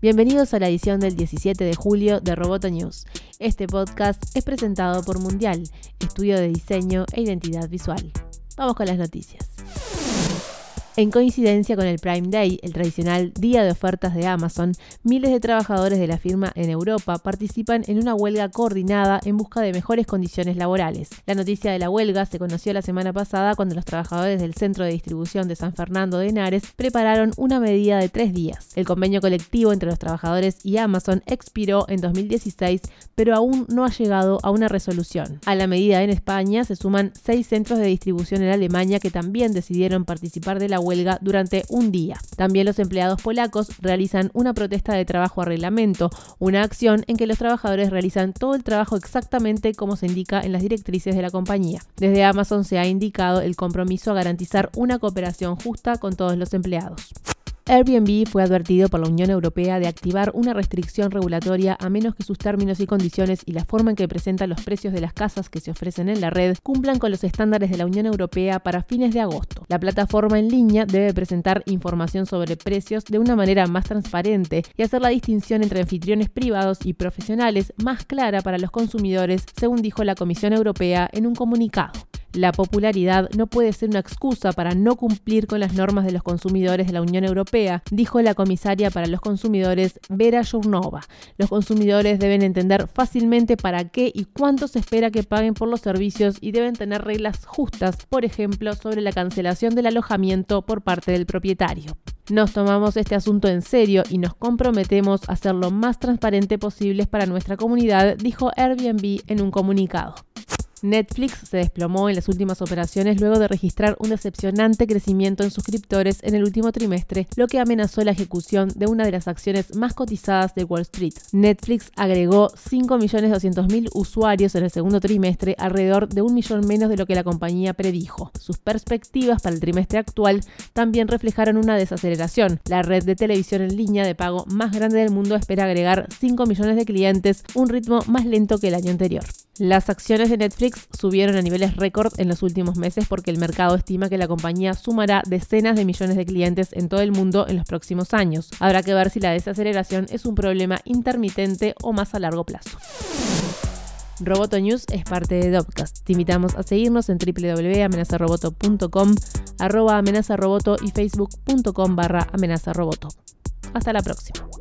Bienvenidos a la edición del 17 de julio de Roboto News. Este podcast es presentado por Mundial, estudio de diseño e identidad visual. Vamos con las noticias. En coincidencia con el Prime Day, el tradicional día de ofertas de Amazon, miles de trabajadores de la firma en Europa participan en una huelga coordinada en busca de mejores condiciones laborales. La noticia de la huelga se conoció la semana pasada cuando los trabajadores del centro de distribución de San Fernando de Henares prepararon una medida de tres días. El convenio colectivo entre los trabajadores y Amazon expiró en 2016, pero aún no ha llegado a una resolución. A la medida en España se suman seis centros de distribución en Alemania que también decidieron participar de la huelga durante un día. También los empleados polacos realizan una protesta de trabajo a reglamento, una acción en que los trabajadores realizan todo el trabajo exactamente como se indica en las directrices de la compañía. Desde Amazon se ha indicado el compromiso a garantizar una cooperación justa con todos los empleados. Airbnb fue advertido por la Unión Europea de activar una restricción regulatoria a menos que sus términos y condiciones y la forma en que presenta los precios de las casas que se ofrecen en la red cumplan con los estándares de la Unión Europea para fines de agosto. La plataforma en línea debe presentar información sobre precios de una manera más transparente y hacer la distinción entre anfitriones privados y profesionales más clara para los consumidores, según dijo la Comisión Europea en un comunicado. La popularidad no puede ser una excusa para no cumplir con las normas de los consumidores de la Unión Europea, dijo la comisaria para los consumidores Vera Journová. Los consumidores deben entender fácilmente para qué y cuánto se espera que paguen por los servicios y deben tener reglas justas, por ejemplo, sobre la cancelación del alojamiento por parte del propietario. Nos tomamos este asunto en serio y nos comprometemos a ser lo más transparente posible para nuestra comunidad, dijo Airbnb en un comunicado. Netflix se desplomó en las últimas operaciones luego de registrar un decepcionante crecimiento en suscriptores en el último trimestre, lo que amenazó la ejecución de una de las acciones más cotizadas de Wall Street. Netflix agregó 5.200.000 usuarios en el segundo trimestre, alrededor de un millón menos de lo que la compañía predijo. Sus perspectivas para el trimestre actual también reflejaron una desaceleración. La red de televisión en línea de pago más grande del mundo espera agregar 5 millones de clientes, un ritmo más lento que el año anterior. Las acciones de Subieron a niveles récord en los últimos meses porque el mercado estima que la compañía sumará decenas de millones de clientes en todo el mundo en los próximos años. Habrá que ver si la desaceleración es un problema intermitente o más a largo plazo. Roboto News es parte de Dopcast. Te invitamos a seguirnos en www.amenazaroboto.com, arroba amenazaroboto y facebook.com barra amenazaroboto. Hasta la próxima.